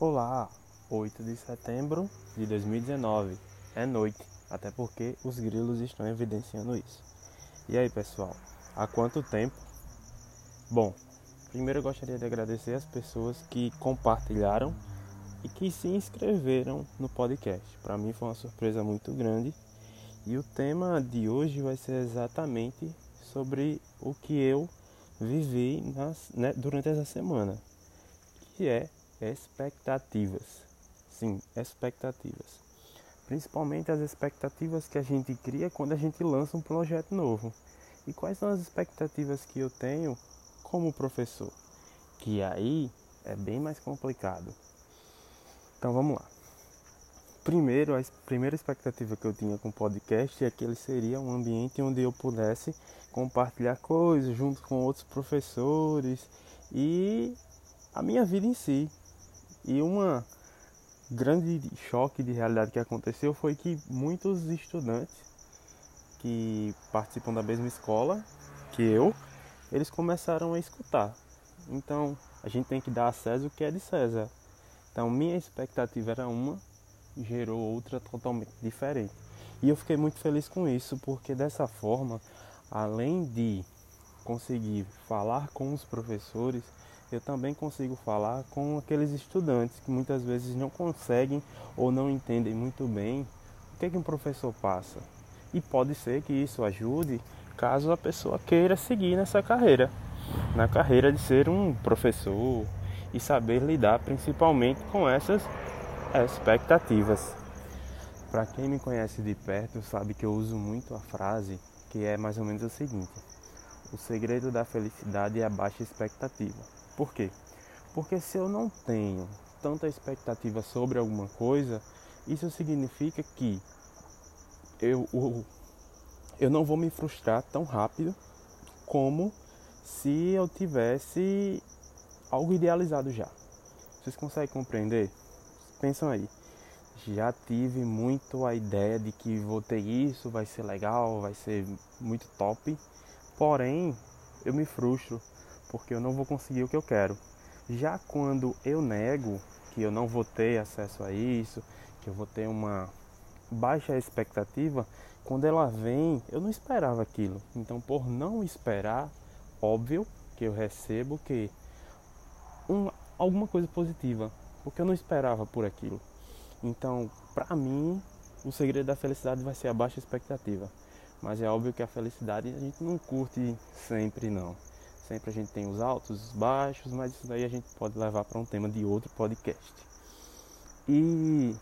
Olá, 8 de setembro de 2019. É noite, até porque os grilos estão evidenciando isso. E aí, pessoal, há quanto tempo? Bom, primeiro eu gostaria de agradecer as pessoas que compartilharam e que se inscreveram no podcast. Para mim foi uma surpresa muito grande. E o tema de hoje vai ser exatamente sobre o que eu vivi nas, né, durante essa semana, que é expectativas. Sim, expectativas. Principalmente as expectativas que a gente cria quando a gente lança um projeto novo. E quais são as expectativas que eu tenho como professor? Que aí é bem mais complicado. Então vamos lá. Primeiro, a primeira expectativa que eu tinha com o podcast é que ele seria um ambiente onde eu pudesse compartilhar coisas junto com outros professores e a minha vida em si, e uma grande choque de realidade que aconteceu foi que muitos estudantes que participam da mesma escola que eu, eles começaram a escutar. Então, a gente tem que dar a César o que é de César. Então, minha expectativa era uma, gerou outra totalmente diferente. E eu fiquei muito feliz com isso, porque dessa forma, além de conseguir falar com os professores, eu também consigo falar com aqueles estudantes que muitas vezes não conseguem ou não entendem muito bem o que, é que um professor passa. E pode ser que isso ajude caso a pessoa queira seguir nessa carreira, na carreira de ser um professor e saber lidar principalmente com essas expectativas. Para quem me conhece de perto sabe que eu uso muito a frase que é mais ou menos o seguinte: o segredo da felicidade é a baixa expectativa. Por quê? Porque se eu não tenho tanta expectativa sobre alguma coisa, isso significa que eu, eu não vou me frustrar tão rápido como se eu tivesse algo idealizado já. Vocês conseguem compreender? Pensam aí. Já tive muito a ideia de que vou ter isso, vai ser legal, vai ser muito top. Porém, eu me frustro porque eu não vou conseguir o que eu quero. Já quando eu nego que eu não vou ter acesso a isso, que eu vou ter uma baixa expectativa, quando ela vem, eu não esperava aquilo. Então, por não esperar, óbvio que eu recebo que um, alguma coisa positiva, porque eu não esperava por aquilo. Então, para mim, o segredo da felicidade vai ser a baixa expectativa. Mas é óbvio que a felicidade a gente não curte sempre não. Sempre a gente tem os altos, os baixos, mas isso daí a gente pode levar para um tema de outro podcast. E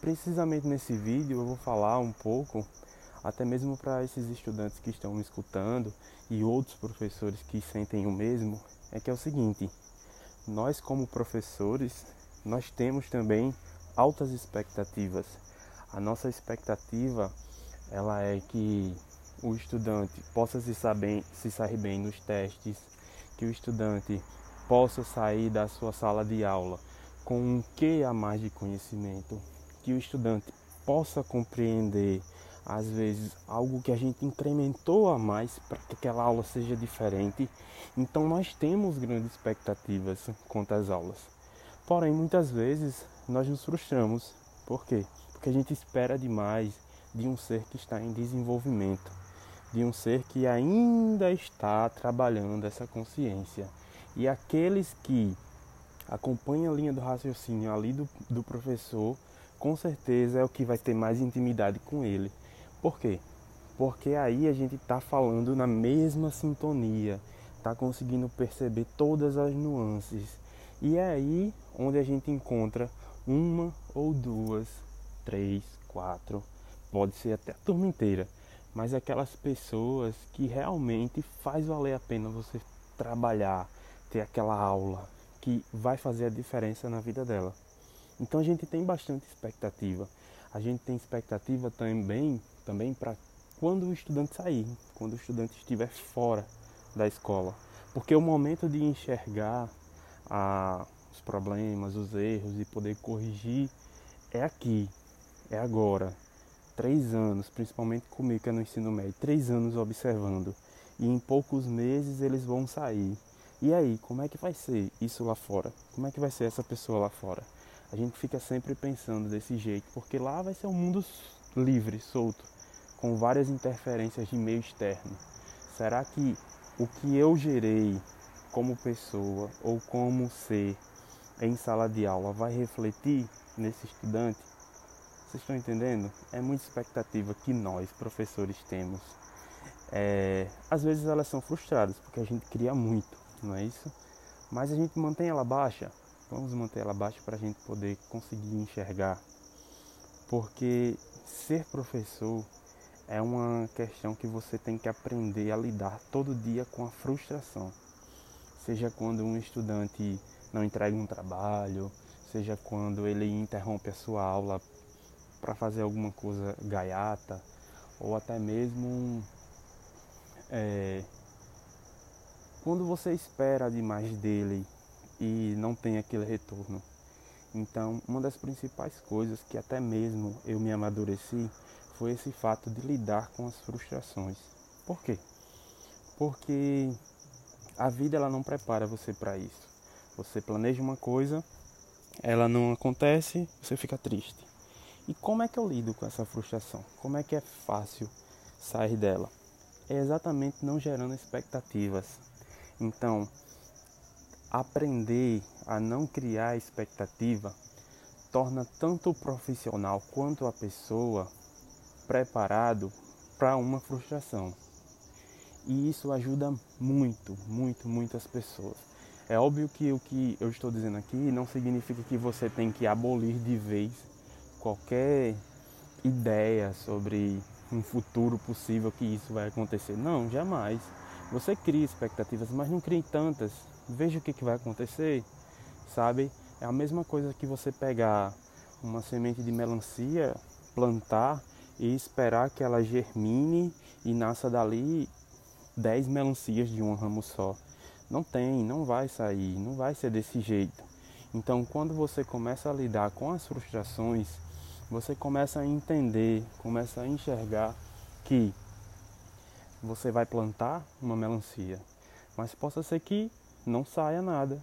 precisamente nesse vídeo eu vou falar um pouco, até mesmo para esses estudantes que estão me escutando e outros professores que sentem o mesmo, é que é o seguinte: nós como professores, nós temos também altas expectativas. A nossa expectativa ela é que o estudante possa se, saber, se sair bem nos testes, que o estudante possa sair da sua sala de aula com um que a mais de conhecimento, que o estudante possa compreender às vezes algo que a gente incrementou a mais para que aquela aula seja diferente. Então nós temos grandes expectativas quanto às aulas. Porém, muitas vezes nós nos frustramos. Por quê? Porque a gente espera demais de um ser que está em desenvolvimento de um ser que ainda está trabalhando essa consciência. E aqueles que acompanham a linha do raciocínio ali do, do professor, com certeza é o que vai ter mais intimidade com ele. Por quê? Porque aí a gente está falando na mesma sintonia, está conseguindo perceber todas as nuances. E é aí onde a gente encontra uma ou duas, três, quatro, pode ser até a turma inteira mas aquelas pessoas que realmente faz valer a pena você trabalhar, ter aquela aula que vai fazer a diferença na vida dela. Então a gente tem bastante expectativa. A gente tem expectativa também, também para quando o estudante sair, quando o estudante estiver fora da escola. Porque o momento de enxergar ah, os problemas, os erros e poder corrigir é aqui, é agora três anos, principalmente comigo que é no ensino médio, três anos observando. E em poucos meses eles vão sair. E aí, como é que vai ser isso lá fora? Como é que vai ser essa pessoa lá fora? A gente fica sempre pensando desse jeito, porque lá vai ser um mundo livre, solto, com várias interferências de meio externo. Será que o que eu gerei como pessoa ou como ser em sala de aula vai refletir nesse estudante? Vocês estão entendendo? É muita expectativa que nós, professores, temos. É, às vezes elas são frustradas porque a gente cria muito não é isso? Mas a gente mantém ela baixa, vamos manter ela baixa para a gente poder conseguir enxergar, porque ser professor é uma questão que você tem que aprender a lidar todo dia com a frustração. Seja quando um estudante não entrega um trabalho, seja quando ele interrompe a sua aula para fazer alguma coisa gaiata, ou até mesmo é, quando você espera demais dele e não tem aquele retorno. Então, uma das principais coisas que até mesmo eu me amadureci foi esse fato de lidar com as frustrações. Por quê? Porque a vida ela não prepara você para isso. Você planeja uma coisa, ela não acontece, você fica triste. E como é que eu lido com essa frustração? Como é que é fácil sair dela? É exatamente não gerando expectativas, então, aprender a não criar expectativa torna tanto o profissional quanto a pessoa preparado para uma frustração. E isso ajuda muito, muito, muito as pessoas. É óbvio que o que eu estou dizendo aqui não significa que você tem que abolir de vez qualquer ideia sobre um futuro possível que isso vai acontecer. Não, jamais. Você cria expectativas, mas não crie tantas. Veja o que, que vai acontecer, sabe? É a mesma coisa que você pegar uma semente de melancia, plantar e esperar que ela germine e nasça dali 10 melancias de um ramo só. Não tem, não vai sair, não vai ser desse jeito. Então, quando você começa a lidar com as frustrações, você começa a entender, começa a enxergar que você vai plantar uma melancia, mas possa ser que não saia nada.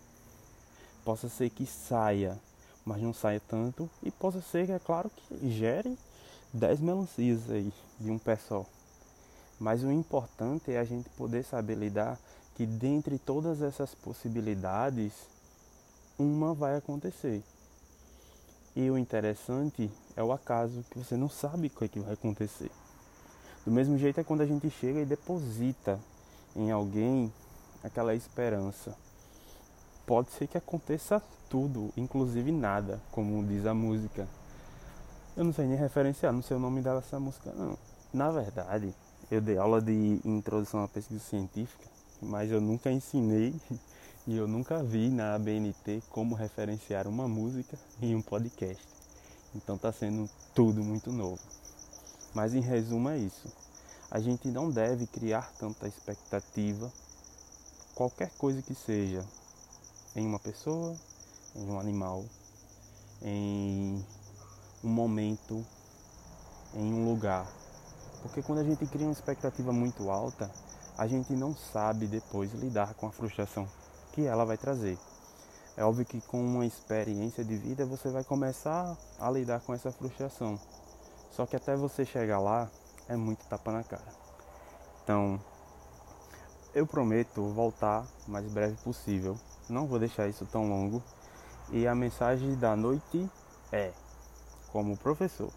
Possa ser que saia, mas não saia tanto. E possa ser, é claro, que gere 10 melancias aí de um pé só. Mas o importante é a gente poder saber lidar que dentre todas essas possibilidades, uma vai acontecer. E o interessante é o acaso, que você não sabe o que, é que vai acontecer. Do mesmo jeito é quando a gente chega e deposita em alguém aquela esperança. Pode ser que aconteça tudo, inclusive nada, como diz a música. Eu não sei nem referenciar, não sei o nome dessa música, não. Na verdade, eu dei aula de introdução à pesquisa científica, mas eu nunca ensinei e eu nunca vi na ABNT como referenciar uma música em um podcast. Então está sendo tudo muito novo. Mas em resumo é isso. A gente não deve criar tanta expectativa, qualquer coisa que seja, em uma pessoa, em um animal, em um momento, em um lugar. Porque quando a gente cria uma expectativa muito alta, a gente não sabe depois lidar com a frustração que ela vai trazer. É óbvio que com uma experiência de vida você vai começar a lidar com essa frustração. Só que até você chegar lá é muito tapa na cara. Então, eu prometo voltar o mais breve possível. Não vou deixar isso tão longo. E a mensagem da noite é: como professor,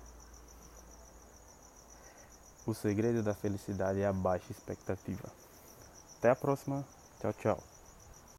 o segredo da felicidade é a baixa expectativa. Até a próxima. Tchau, tchau.